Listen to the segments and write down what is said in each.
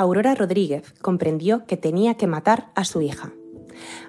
Aurora Rodríguez comprendió que tenía que matar a su hija.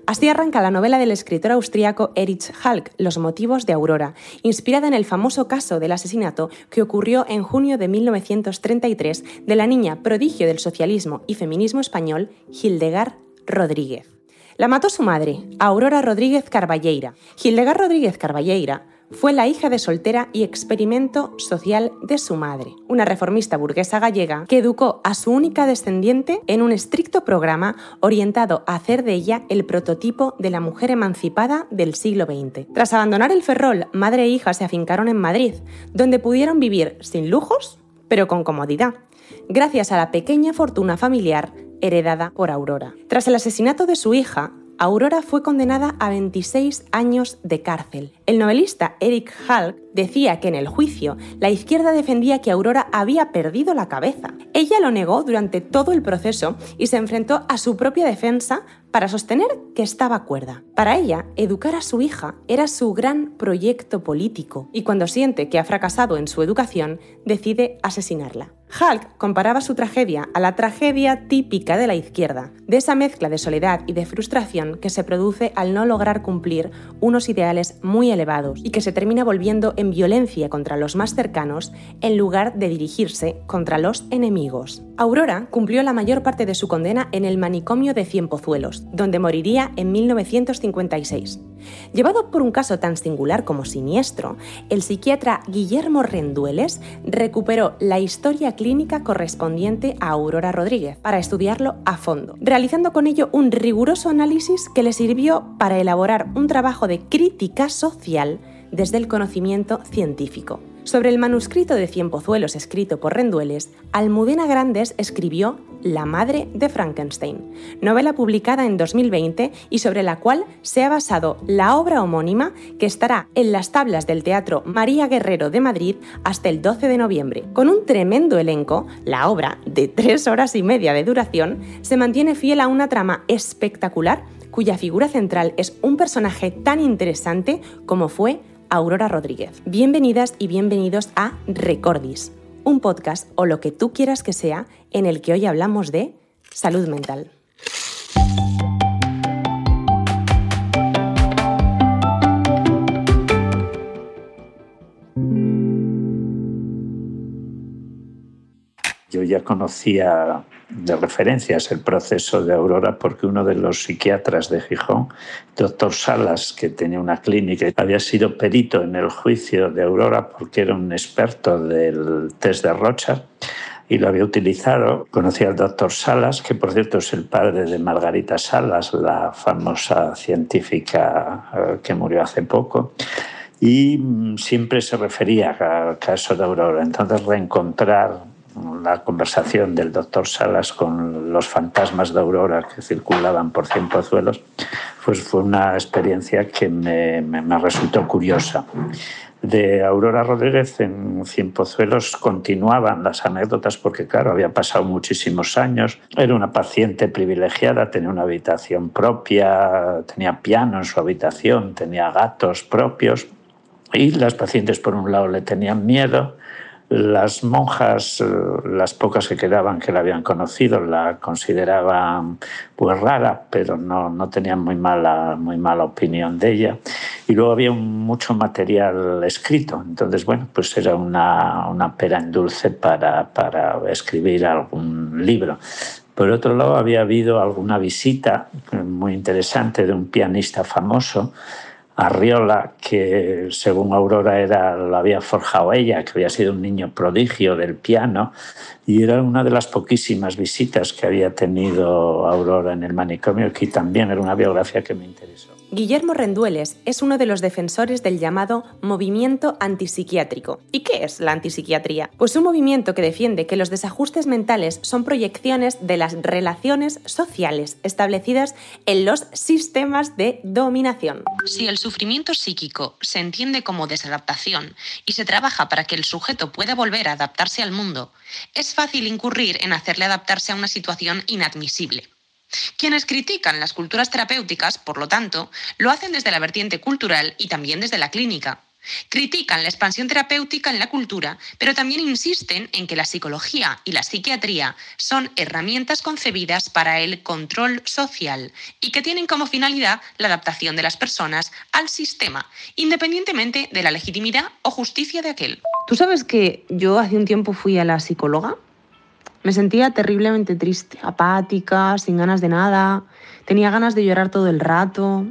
Así arranca la novela del escritor austriaco Erich Halk, Los motivos de Aurora, inspirada en el famoso caso del asesinato que ocurrió en junio de 1933 de la niña prodigio del socialismo y feminismo español, Hildegard Rodríguez. La mató su madre, Aurora Rodríguez Carballeira. Hildegard Rodríguez Carballeira fue la hija de soltera y experimento social de su madre, una reformista burguesa gallega que educó a su única descendiente en un estricto programa orientado a hacer de ella el prototipo de la mujer emancipada del siglo XX. Tras abandonar el Ferrol, madre e hija se afincaron en Madrid, donde pudieron vivir sin lujos, pero con comodidad, gracias a la pequeña fortuna familiar heredada por Aurora. Tras el asesinato de su hija, Aurora fue condenada a 26 años de cárcel. El novelista Eric Halk decía que en el juicio la izquierda defendía que Aurora había perdido la cabeza. Ella lo negó durante todo el proceso y se enfrentó a su propia defensa para sostener que estaba cuerda. Para ella, educar a su hija era su gran proyecto político y cuando siente que ha fracasado en su educación, decide asesinarla. Hulk comparaba su tragedia a la tragedia típica de la izquierda, de esa mezcla de soledad y de frustración que se produce al no lograr cumplir unos ideales muy elevados y que se termina volviendo en violencia contra los más cercanos en lugar de dirigirse contra los enemigos. Aurora cumplió la mayor parte de su condena en el manicomio de Cienpozuelos, donde moriría en 1956. Llevado por un caso tan singular como siniestro, el psiquiatra Guillermo Rendueles recuperó la historia clínica correspondiente a Aurora Rodríguez para estudiarlo a fondo, realizando con ello un riguroso análisis que le sirvió para elaborar un trabajo de crítica social desde el conocimiento científico. Sobre el manuscrito de Cien Pozuelos escrito por Rendueles, Almudena Grandes escribió La madre de Frankenstein, novela publicada en 2020 y sobre la cual se ha basado la obra homónima que estará en las tablas del Teatro María Guerrero de Madrid hasta el 12 de noviembre. Con un tremendo elenco, la obra, de tres horas y media de duración, se mantiene fiel a una trama espectacular cuya figura central es un personaje tan interesante como fue Aurora Rodríguez. Bienvenidas y bienvenidos a Recordis, un podcast o lo que tú quieras que sea en el que hoy hablamos de salud mental. Yo ya conocía de referencias el proceso de Aurora porque uno de los psiquiatras de Gijón, doctor Salas, que tenía una clínica, había sido perito en el juicio de Aurora porque era un experto del test de Rocha y lo había utilizado. Conocía al doctor Salas, que por cierto es el padre de Margarita Salas, la famosa científica eh, que murió hace poco y mm, siempre se refería al caso de Aurora. Entonces, reencontrar la conversación del doctor Salas con los fantasmas de Aurora que circulaban por Cienpozuelos, pues fue una experiencia que me, me, resultó curiosa. De Aurora Rodríguez en Cienpozuelos continuaban las anécdotas porque, claro, había pasado muchísimos años. Era una paciente privilegiada, tenía una habitación propia, tenía piano en su habitación, tenía gatos propios. Y las pacientes, por un lado, le tenían miedo las monjas, eh, las pocas que quedaban que la habían conocido, la consideraban pues rara, pero no, no tenían muy mala, muy mala opinión de ella. Y luego había mucho material escrito, entonces, bueno, pues era una, una pera en dulce para, para escribir algún libro. Por otro lado, había habido alguna visita muy interesante de un pianista famoso, Arriola, que según Aurora era, lo había forjado ella, que había sido un niño prodigio del piano, y era una de las poquísimas visitas que había tenido Aurora en el manicomio, que también era una biografía que me interesó. Guillermo Rendueles es uno de los defensores del llamado movimiento antipsiquiátrico. ¿Y qué es la antipsiquiatría? Pues un movimiento que defiende que los desajustes mentales son proyecciones de las relaciones sociales establecidas en los sistemas de dominación. Si el sufrimiento psíquico se entiende como desadaptación y se trabaja para que el sujeto pueda volver a adaptarse al mundo, es fácil incurrir en hacerle adaptarse a una situación inadmisible. Quienes critican las culturas terapéuticas, por lo tanto, lo hacen desde la vertiente cultural y también desde la clínica. Critican la expansión terapéutica en la cultura, pero también insisten en que la psicología y la psiquiatría son herramientas concebidas para el control social y que tienen como finalidad la adaptación de las personas al sistema, independientemente de la legitimidad o justicia de aquel. ¿Tú sabes que yo hace un tiempo fui a la psicóloga? Me sentía terriblemente triste, apática, sin ganas de nada, tenía ganas de llorar todo el rato,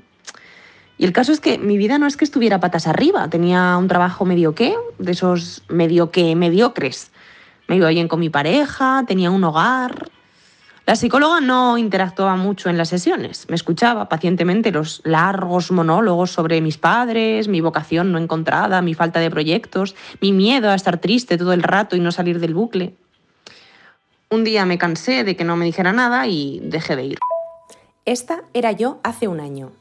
y el caso es que mi vida no es que estuviera patas arriba, tenía un trabajo medio que, de esos medio que mediocres. Me iba bien con mi pareja, tenía un hogar. La psicóloga no interactuaba mucho en las sesiones, me escuchaba pacientemente los largos monólogos sobre mis padres, mi vocación no encontrada, mi falta de proyectos, mi miedo a estar triste todo el rato y no salir del bucle. Un día me cansé de que no me dijera nada y dejé de ir. Esta era yo hace un año.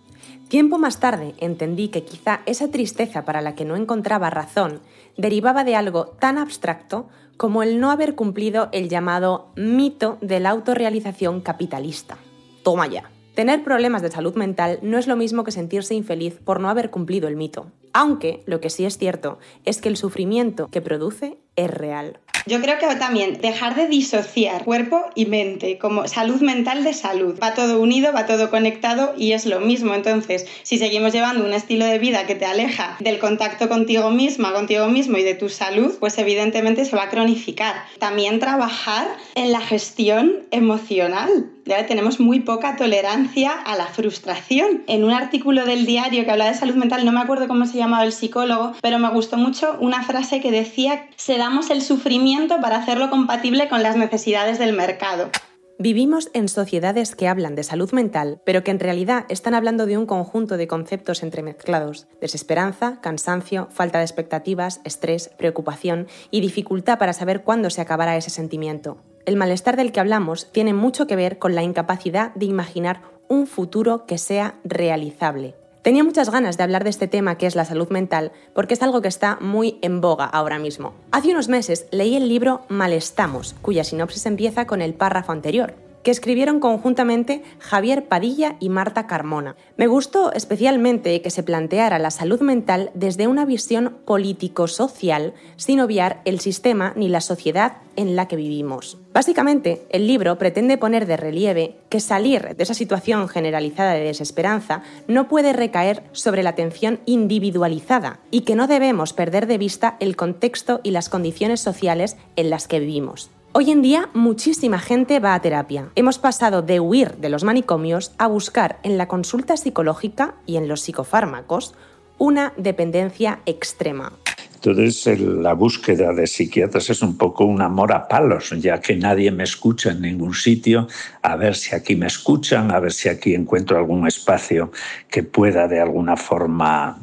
Tiempo más tarde entendí que quizá esa tristeza para la que no encontraba razón derivaba de algo tan abstracto como el no haber cumplido el llamado mito de la autorrealización capitalista. Toma ya. Tener problemas de salud mental no es lo mismo que sentirse infeliz por no haber cumplido el mito. Aunque lo que sí es cierto es que el sufrimiento que produce es real. Yo creo que también dejar de disociar cuerpo y mente, como salud mental de salud. Va todo unido, va todo conectado y es lo mismo. Entonces, si seguimos llevando un estilo de vida que te aleja del contacto contigo misma, contigo mismo y de tu salud, pues evidentemente se va a cronificar. También trabajar en la gestión emocional. Ya tenemos muy poca tolerancia a la frustración. En un artículo del diario que habla de salud mental, no me acuerdo cómo se llamaba el psicólogo, pero me gustó mucho una frase que decía, se damos el sufrimiento para hacerlo compatible con las necesidades del mercado. Vivimos en sociedades que hablan de salud mental, pero que en realidad están hablando de un conjunto de conceptos entremezclados. Desesperanza, cansancio, falta de expectativas, estrés, preocupación y dificultad para saber cuándo se acabará ese sentimiento. El malestar del que hablamos tiene mucho que ver con la incapacidad de imaginar un futuro que sea realizable. Tenía muchas ganas de hablar de este tema que es la salud mental porque es algo que está muy en boga ahora mismo. Hace unos meses leí el libro Malestamos, cuya sinopsis empieza con el párrafo anterior, que escribieron conjuntamente Javier Padilla y Marta Carmona. Me gustó especialmente que se planteara la salud mental desde una visión político-social sin obviar el sistema ni la sociedad en la que vivimos. Básicamente, el libro pretende poner de relieve que salir de esa situación generalizada de desesperanza no puede recaer sobre la atención individualizada y que no debemos perder de vista el contexto y las condiciones sociales en las que vivimos. Hoy en día muchísima gente va a terapia. Hemos pasado de huir de los manicomios a buscar en la consulta psicológica y en los psicofármacos una dependencia extrema. Entonces, la búsqueda de psiquiatras es un poco un amor a palos, ya que nadie me escucha en ningún sitio, a ver si aquí me escuchan, a ver si aquí encuentro algún espacio que pueda de alguna forma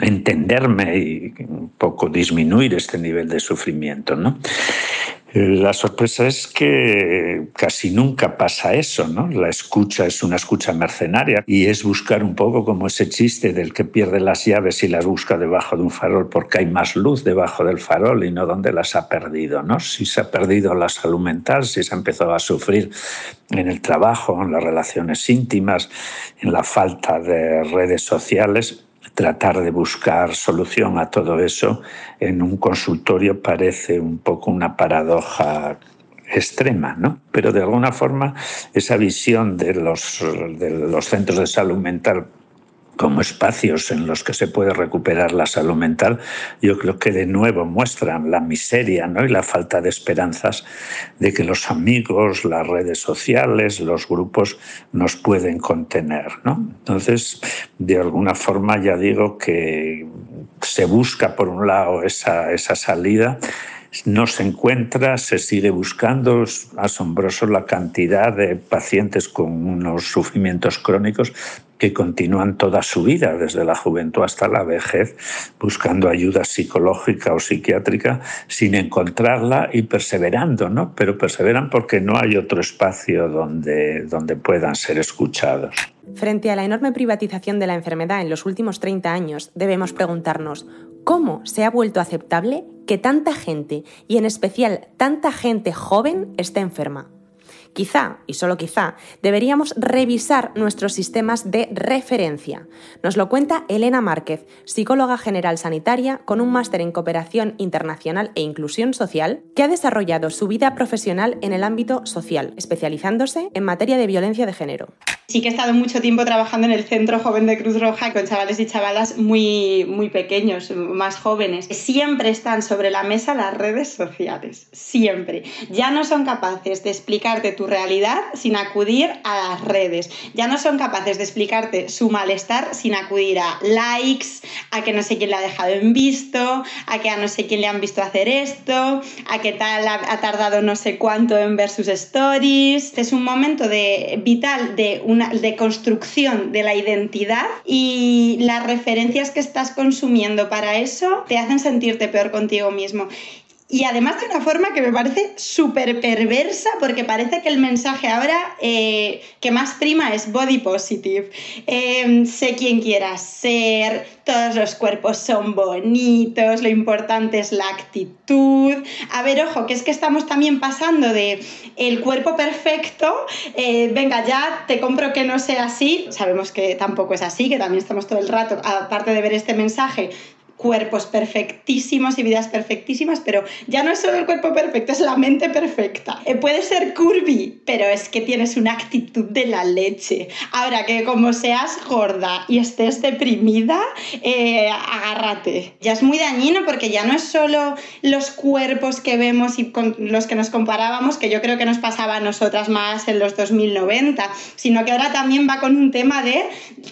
entenderme y un poco disminuir este nivel de sufrimiento. ¿no? La sorpresa es que casi nunca pasa eso, ¿no? La escucha es una escucha mercenaria y es buscar un poco como ese chiste del que pierde las llaves y las busca debajo de un farol porque hay más luz debajo del farol y no donde las ha perdido, ¿no? Si se ha perdido la salud mental, si se ha empezado a sufrir en el trabajo, en las relaciones íntimas, en la falta de redes sociales, tratar de buscar solución a todo eso en un consultorio parece un poco una paradoja extrema, ¿no? Pero de alguna forma esa visión de los, de los centros de salud mental como espacios en los que se puede recuperar la salud mental, yo creo que de nuevo muestran la miseria ¿no? y la falta de esperanzas de que los amigos, las redes sociales, los grupos nos pueden contener. ¿no? Entonces, de alguna forma ya digo que se busca por un lado esa, esa salida no se encuentra, se sigue buscando. Es asombroso la cantidad de pacientes con unos sufrimientos crónicos que continúan toda su vida, desde la juventud hasta la vejez, buscando ayuda psicológica o psiquiátrica sin encontrarla y perseverando, ¿no? Pero perseveran porque no hay otro espacio donde, donde puedan ser escuchados. Frente a la enorme privatización de la enfermedad en los últimos 30 años, debemos preguntarnos, ¿cómo se ha vuelto aceptable que tanta gente, y en especial tanta gente joven, esté enferma? Quizá, y solo quizá, deberíamos revisar nuestros sistemas de referencia. Nos lo cuenta Elena Márquez, psicóloga general sanitaria con un máster en cooperación internacional e inclusión social, que ha desarrollado su vida profesional en el ámbito social, especializándose en materia de violencia de género. Sí que he estado mucho tiempo trabajando en el Centro Joven de Cruz Roja con chavales y chavalas muy, muy pequeños, más jóvenes. Siempre están sobre la mesa las redes sociales, siempre. Ya no son capaces de explicarte tu realidad sin acudir a las redes. Ya no son capaces de explicarte su malestar sin acudir a likes, a que no sé quién le ha dejado en visto, a que a no sé quién le han visto hacer esto, a que tal ha, tardado no sé cuánto en ver sus stories. Es un momento de, vital de una de construcción de la identidad y las referencias que estás consumiendo para eso te hacen sentirte peor contigo mismo. Y además de una forma que me parece súper perversa, porque parece que el mensaje ahora eh, que más prima es body positive. Em, sé quién quieras ser, todos los cuerpos son bonitos, lo importante es la actitud. A ver, ojo, que es que estamos también pasando de el cuerpo perfecto, eh, venga, ya te compro que no sea así. Sabemos que tampoco es así, que también estamos todo el rato, aparte de ver este mensaje, cuerpos perfectísimos y vidas perfectísimas, pero ya no es solo el cuerpo perfecto, es la mente perfecta. Eh, puede ser curvy, pero es que tienes una actitud de la leche. Ahora que como seas gorda y estés deprimida, eh, agárrate. Ya es muy dañino porque ya no es solo los cuerpos que vemos y con los que nos comparábamos, que yo creo que nos pasaba a nosotras más en los 2090, sino que ahora también va con un tema de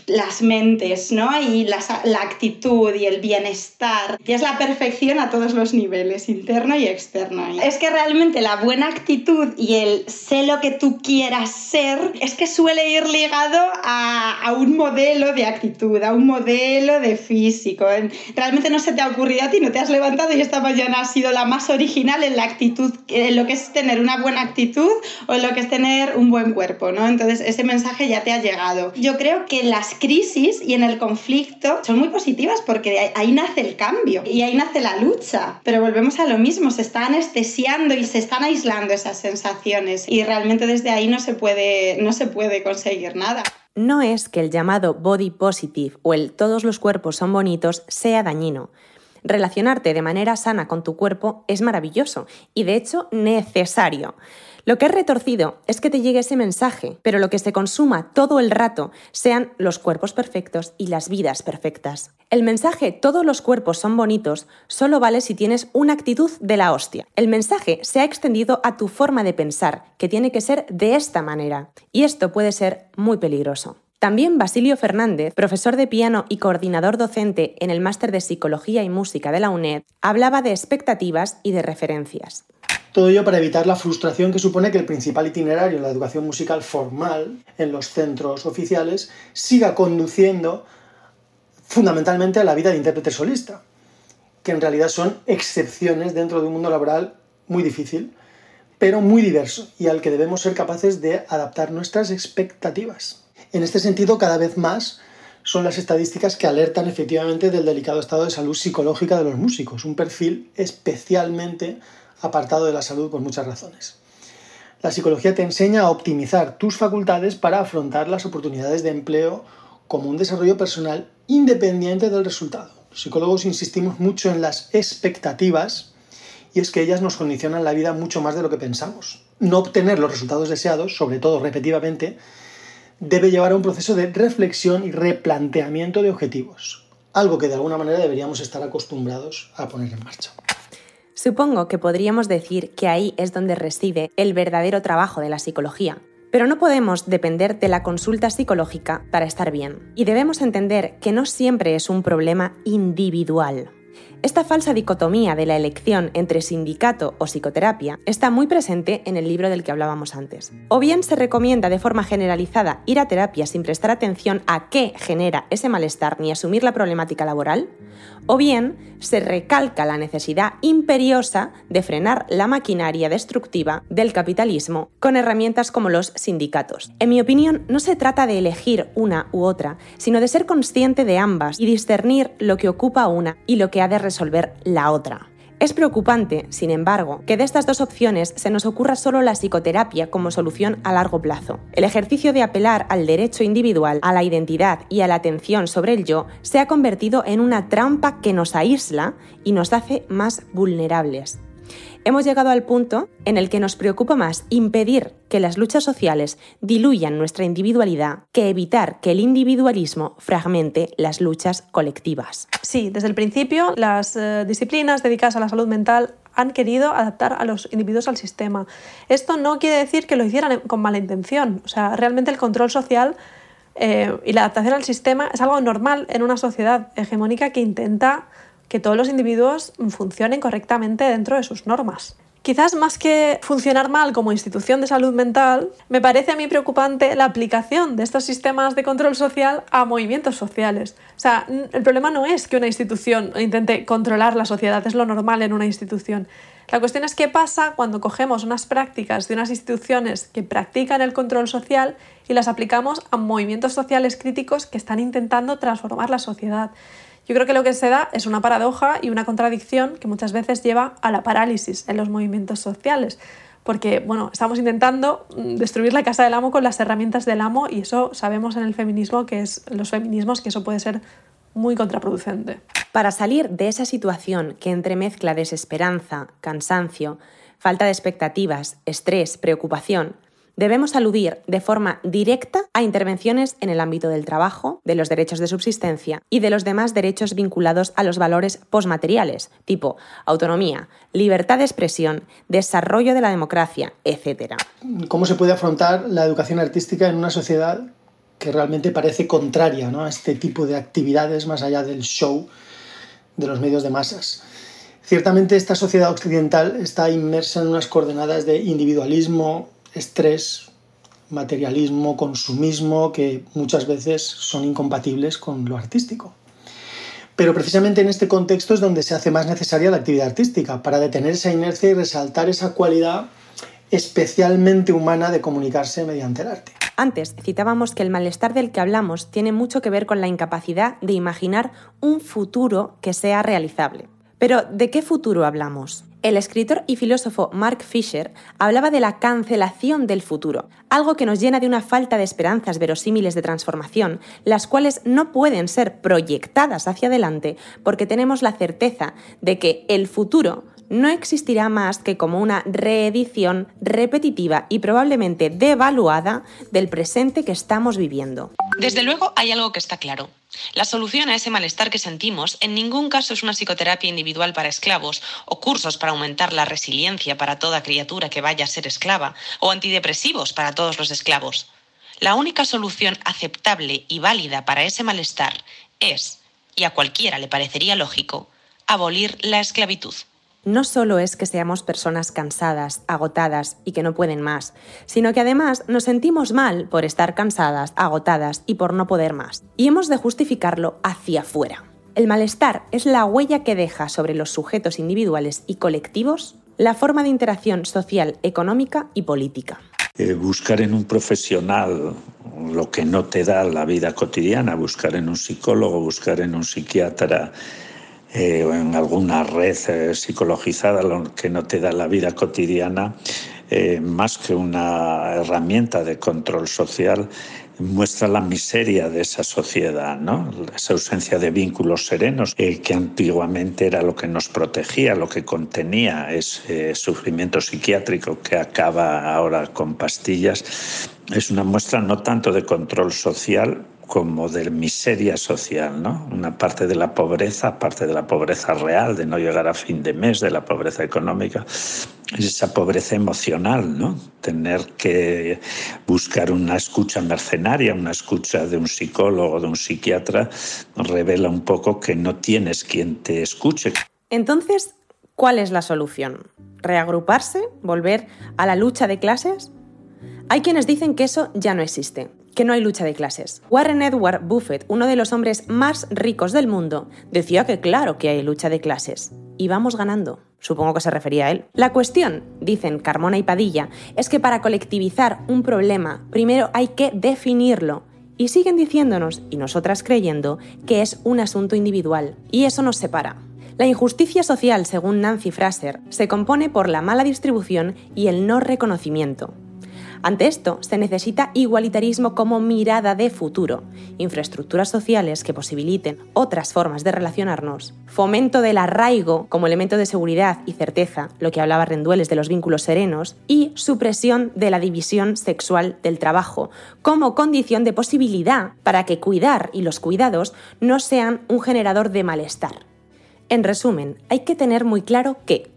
las mentes, ¿no? Y la, la actitud y el bienestar estar, y es la perfección a todos los niveles, interno y externo. Es que realmente la buena actitud y el sé lo que tú quieras ser, es que suele ir ligado a, a un modelo de actitud, a un modelo de físico. Realmente no se te ha ocurrido a ti, no te has levantado y esta mañana has sido la más original en la actitud, en lo que es tener una buena actitud o en lo que es tener un buen cuerpo, ¿no? Entonces ese mensaje ya te ha llegado. Yo creo que las crisis y en el conflicto son muy positivas porque ahí nace el cambio y ahí nace la lucha. Pero volvemos a lo mismo, se está anestesiando y se están aislando esas sensaciones y realmente desde ahí no se puede, no se puede conseguir nada. No es que el llamado body positive o el todos los cuerpos son bonitos sea dañino. Relacionarte de manera sana con tu cuerpo es maravilloso y de hecho necesario. Lo que es retorcido es que te llegue ese mensaje, pero lo que se consuma todo el rato sean los cuerpos perfectos y las vidas perfectas. El mensaje todos los cuerpos son bonitos solo vale si tienes una actitud de la hostia. El mensaje se ha extendido a tu forma de pensar, que tiene que ser de esta manera. Y esto puede ser muy peligroso. También Basilio Fernández, profesor de piano y coordinador docente en el máster de Psicología y Música de la UNED, hablaba de expectativas y de referencias. Todo ello para evitar la frustración que supone que el principal itinerario en la educación musical formal en los centros oficiales siga conduciendo fundamentalmente a la vida de intérprete solista, que en realidad son excepciones dentro de un mundo laboral muy difícil, pero muy diverso y al que debemos ser capaces de adaptar nuestras expectativas. En este sentido, cada vez más son las estadísticas que alertan efectivamente del delicado estado de salud psicológica de los músicos, un perfil especialmente apartado de la salud por muchas razones. La psicología te enseña a optimizar tus facultades para afrontar las oportunidades de empleo como un desarrollo personal independiente del resultado. Los psicólogos insistimos mucho en las expectativas y es que ellas nos condicionan la vida mucho más de lo que pensamos. No obtener los resultados deseados, sobre todo repetitivamente, debe llevar a un proceso de reflexión y replanteamiento de objetivos, algo que de alguna manera deberíamos estar acostumbrados a poner en marcha. Supongo que podríamos decir que ahí es donde reside el verdadero trabajo de la psicología. Pero no podemos depender de la consulta psicológica para estar bien. Y debemos entender que no siempre es un problema individual. Esta falsa dicotomía de la elección entre sindicato o psicoterapia está muy presente en el libro del que hablábamos antes. O bien se recomienda de forma generalizada ir a terapia sin prestar atención a qué genera ese malestar ni asumir la problemática laboral, o bien se recalca la necesidad imperiosa de frenar la maquinaria destructiva del capitalismo con herramientas como los sindicatos. En mi opinión, no se trata de elegir una u otra, sino de ser consciente de ambas y discernir lo que ocupa una y lo que ha de resolver la otra. Es preocupante, sin embargo, que de estas dos opciones se nos ocurra solo la psicoterapia como solución a largo plazo. El ejercicio de apelar al derecho individual, a la identidad y a la atención sobre el yo se ha convertido en una trampa que nos aísla y nos hace más vulnerables hemos llegado al punto en el que nos preocupa más impedir que las luchas sociales diluyan nuestra individualidad que evitar que el individualismo fragmente las luchas colectivas. Sí, desde el principio las eh, disciplinas dedicadas a la salud mental han querido adaptar a los individuos al sistema. Esto no quiere decir que lo hicieran con mala intención. O sea, realmente el control social eh, y la adaptación al sistema es algo normal en una sociedad hegemónica que intenta que todos los individuos funcionen correctamente dentro de sus normas. Quizás más que funcionar mal como institución de salud mental, me parece a mí preocupante la aplicación de estos sistemas de control social a movimientos sociales. O sea, el problema no es que una institución intente controlar la sociedad, es lo normal en una institución. La cuestión es qué pasa cuando cogemos unas prácticas de unas instituciones que practican el control social y las aplicamos a movimientos sociales críticos que están intentando transformar la sociedad. Yo creo que lo que se da es una paradoja y una contradicción que muchas veces lleva a la parálisis en los movimientos sociales. Porque, bueno, estamos intentando mm, destruir la casa del amo con las herramientas del amo y eso sabemos en el feminismo que es los feminismos que eso puede ser muy contraproducente. Para salir de esa situación que entremezcla desesperanza, cansancio, falta de expectativas, estrés, preocupación, debemos aludir de forma directa a intervenciones en el ámbito del trabajo, de los derechos de subsistencia y de los demás derechos vinculados a los valores posmateriales, tipo autonomía, libertad de expresión, desarrollo de la democracia, etc. ¿Cómo se puede afrontar la educación artística en una sociedad que realmente parece contraria a este tipo de actividades más allá del show de los medios de masas? Ciertamente esta sociedad occidental está inmersa en unas coordenadas de individualismo, estrés, materialismo, consumismo, que muchas veces son incompatibles con lo artístico. Pero precisamente en este contexto es donde se hace más necesaria la actividad artística, para detener esa inercia y resaltar esa cualidad especialmente humana de comunicarse mediante el arte. Antes citábamos que el malestar del que hablamos tiene mucho que ver con la incapacidad de imaginar un futuro que sea realizable. Pero, ¿de qué futuro hablamos? El escritor y filósofo Mark Fisher hablaba de la cancelación del futuro, algo que nos llena de una falta de esperanzas verosímiles de transformación, las cuales no pueden ser proyectadas hacia adelante porque tenemos la certeza de que el futuro no existirá más que como una reedición repetitiva y probablemente devaluada del presente que estamos viviendo. Desde luego hay algo que está claro. La solución a ese malestar que sentimos en ningún caso es una psicoterapia individual para esclavos o cursos para aumentar la resiliencia para toda criatura que vaya a ser esclava o antidepresivos para todos los esclavos. La única solución aceptable y válida para ese malestar es, y a cualquiera le parecería lógico, abolir la esclavitud no solo es que seamos personas cansadas, agotadas y que no pueden más, sino que además nos sentimos mal por estar cansadas, agotadas y por no poder más. Y hemos de justificarlo hacia afuera. El malestar es la huella que deja sobre los sujetos individuales y colectivos la forma de interacción social, económica y política. Eh, buscar en un profesional lo que no te da la vida cotidiana, buscar en un psicólogo, buscar en un psiquiatra eh, en alguna red eh, psicologizada, lo que no te da la vida cotidiana, eh, más que una herramienta de control social, muestra la miseria de esa sociedad, ¿no? esa ausencia de vínculos serenos, que antiguamente era lo que nos protegía, lo que contenía ese sufrimiento psiquiátrico que acaba ahora con pastillas, es una muestra no tanto de control social, como de miseria social, ¿no? Una parte de la pobreza, parte de la pobreza real, de no llegar a fin de mes, de la pobreza económica, es esa pobreza emocional, ¿no? Tener que buscar una escucha mercenaria, una escucha de un psicólogo, de un psiquiatra, revela un poco que no tienes quien te escuche. Entonces, ¿cuál es la solución? ¿Reagruparse? ¿Volver a la lucha de clases? Hay quienes dicen que eso ya no existe, que no hay lucha de clases. Warren Edward Buffett, uno de los hombres más ricos del mundo, decía que claro que hay lucha de clases. Y vamos ganando. Supongo que se refería a él. La cuestión, dicen Carmona y Padilla, es que para colectivizar un problema, primero hay que definirlo. Y siguen diciéndonos, y nosotras creyendo, que es un asunto individual. Y eso nos separa. La injusticia social, según Nancy Fraser, se compone por la mala distribución y el no reconocimiento. Ante esto, se necesita igualitarismo como mirada de futuro, infraestructuras sociales que posibiliten otras formas de relacionarnos, fomento del arraigo como elemento de seguridad y certeza, lo que hablaba Rendueles de los vínculos serenos, y supresión de la división sexual del trabajo como condición de posibilidad para que cuidar y los cuidados no sean un generador de malestar. En resumen, hay que tener muy claro que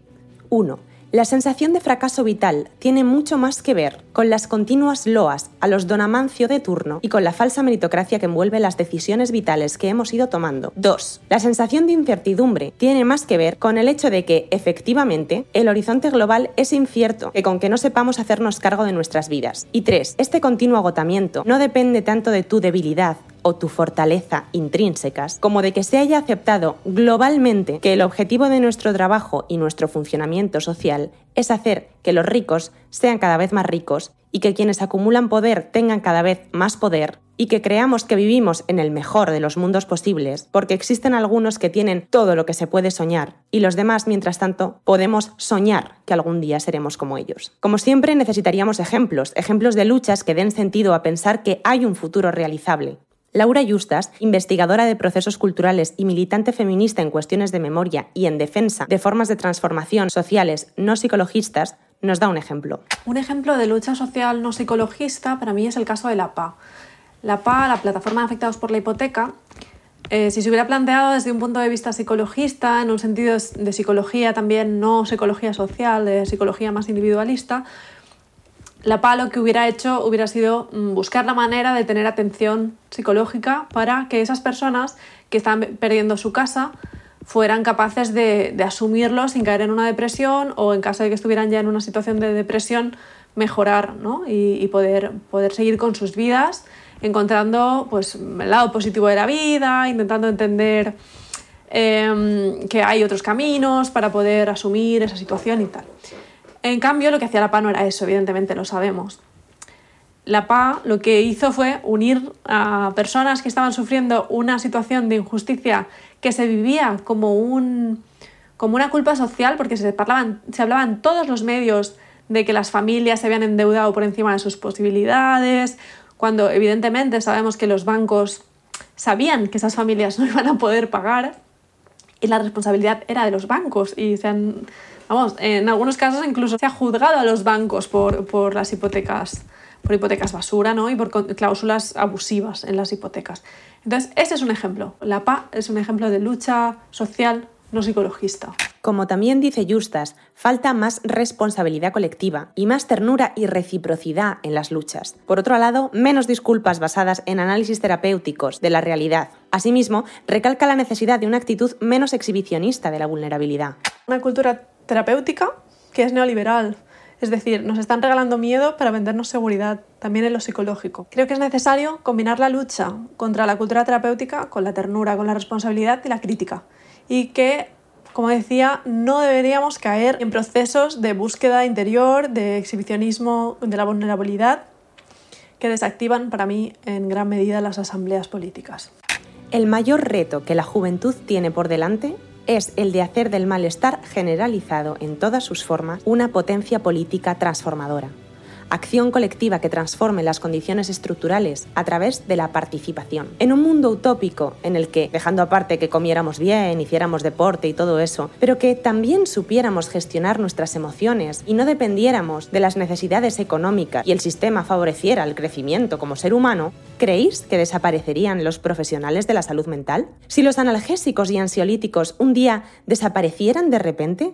1. La sensación de fracaso vital tiene mucho más que ver con las continuas loas a los donamancio de turno y con la falsa meritocracia que envuelve las decisiones vitales que hemos ido tomando. 2. La sensación de incertidumbre tiene más que ver con el hecho de que, efectivamente, el horizonte global es incierto, que con que no sepamos hacernos cargo de nuestras vidas. Y 3. Este continuo agotamiento no depende tanto de tu debilidad o tu fortaleza intrínsecas, como de que se haya aceptado globalmente que el objetivo de nuestro trabajo y nuestro funcionamiento social es hacer que los ricos sean cada vez más ricos y que quienes acumulan poder tengan cada vez más poder y que creamos que vivimos en el mejor de los mundos posibles, porque existen algunos que tienen todo lo que se puede soñar y los demás, mientras tanto, podemos soñar que algún día seremos como ellos. Como siempre, necesitaríamos ejemplos, ejemplos de luchas que den sentido a pensar que hay un futuro realizable, Laura Justas, investigadora de procesos culturales y militante feminista en cuestiones de memoria y en defensa de formas de transformación sociales no psicologistas, nos da un ejemplo. Un ejemplo de lucha social no psicologista para mí es el caso de la PA. La PA, la plataforma de afectados por la hipoteca, eh, si se hubiera planteado desde un punto de vista psicologista, en un sentido de psicología también no psicología social, de psicología más individualista, la PA lo que hubiera hecho hubiera sido mm, buscar la manera de tener atención psicológica para que esas personas que están perdiendo su casa fueran capaces de, asumirlo sin caer en una depresión o en caso de que estuvieran ya en una situación de depresión, mejorar y, poder, poder seguir con sus vidas, encontrando pues, el lado positivo de la vida, intentando entender em, que hay otros caminos para poder asumir esa situación y tal. En cambio, lo que hacía la PA no era eso, evidentemente lo sabemos. La PA lo que hizo fue unir a personas que estaban sufriendo una situación de injusticia que se vivía como, un, como una culpa social, porque se, parlaban, se hablaba en todos los medios de que las familias se habían endeudado por encima de sus posibilidades, cuando evidentemente sabemos que los bancos sabían que esas familias no iban a poder pagar y la responsabilidad era de los bancos y se han Vamos, en algunos casos incluso se ha juzgado a los bancos por, las hipotecas, por hipotecas basura ¿no? y por cláusulas abusivas en las hipotecas. Entonces, ese es un ejemplo. La PA es un ejemplo de lucha social no psicologista. Como también dice Justas, falta más responsabilidad colectiva y más ternura y reciprocidad en las luchas. Por otro lado, menos disculpas basadas en análisis terapéuticos de la realidad. Asimismo, recalca la necesidad de una actitud menos exhibicionista de la vulnerabilidad. Una cultura terapéutica que es neoliberal. Es decir, nos están regalando miedo para vendernos seguridad, también en lo psicológico. Creo que es necesario combinar la lucha contra la cultura terapéutica con la ternura, con la responsabilidad y la crítica. Y que, como decía, no deberíamos caer en procesos de búsqueda interior, de exhibicionismo de la vulnerabilidad, que desactivan para mí en gran medida las asambleas políticas. El mayor reto que la juventud tiene por delante es el de hacer del malestar generalizado en todas sus formas una potencia política transformadora acción colectiva que transforme las condiciones estructurales a través de la participación. En un mundo utópico en el que, dejando aparte que comiéramos bien, hiciéramos deporte y todo eso, pero que también supiéramos gestionar nuestras emociones y no dependiéramos de las necesidades económicas y el sistema favoreciera el crecimiento como ser humano, ¿creéis que desaparecerían los profesionales de la salud mental? Si los analgésicos y ansiolíticos un día desaparecieran de repente,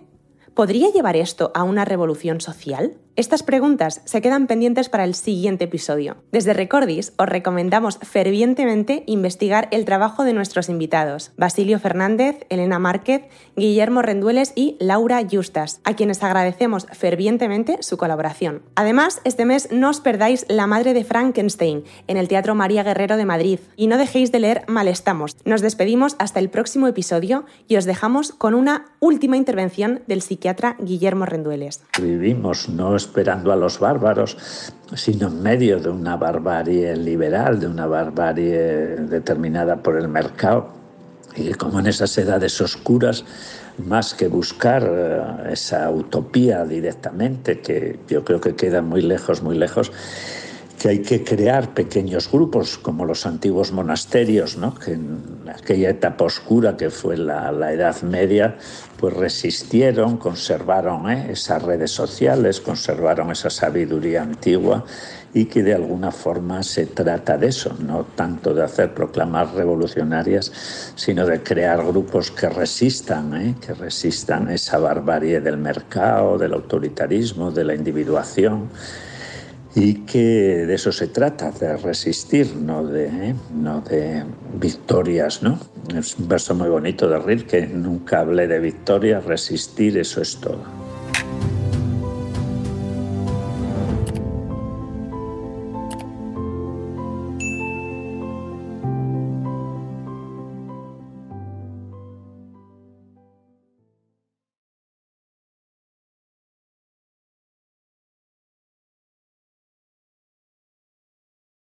¿podría llevar esto a una revolución social? Estas preguntas se quedan pendientes para el siguiente episodio. Desde Recordis os recomendamos fervientemente investigar el trabajo de nuestros invitados, Basilio Fernández, Elena Márquez, Guillermo Rendueles y Laura Justas, a quienes agradecemos fervientemente su colaboración. Además, este mes no os perdáis La Madre de Frankenstein en el Teatro María Guerrero de Madrid y no dejéis de leer Malestamos. Nos despedimos hasta el próximo episodio y os dejamos con una última intervención del psiquiatra Guillermo Rendueles. Vivimos, no esperando a los bárbaros, sino en medio de una barbarie liberal, de una barbarie determinada por el mercado Y como en esas edades oscuras, más que buscar eh, esa utopía directamente, que yo creo que queda muy lejos, muy lejos, que hay que crear pequeños grupos como los antiguos monasterios, ¿no? que en aquella etapa oscura que fue la, la Edad Media, pues resistieron, conservaron ¿eh? esas redes sociales, conservaron esa sabiduría antigua y que de alguna forma se trata de eso, no tanto de hacer proclamas revolucionarias, sino de crear grupos que resistan, ¿eh? que resistan esa barbarie del mercado, del autoritarismo, de la individuación y que de eso se trata, de resistir, no de, ¿eh? no de victorias. ¿no? Es un verso muy bonito de Rilke, nunca hablé de victoria, resistir, eso es todo.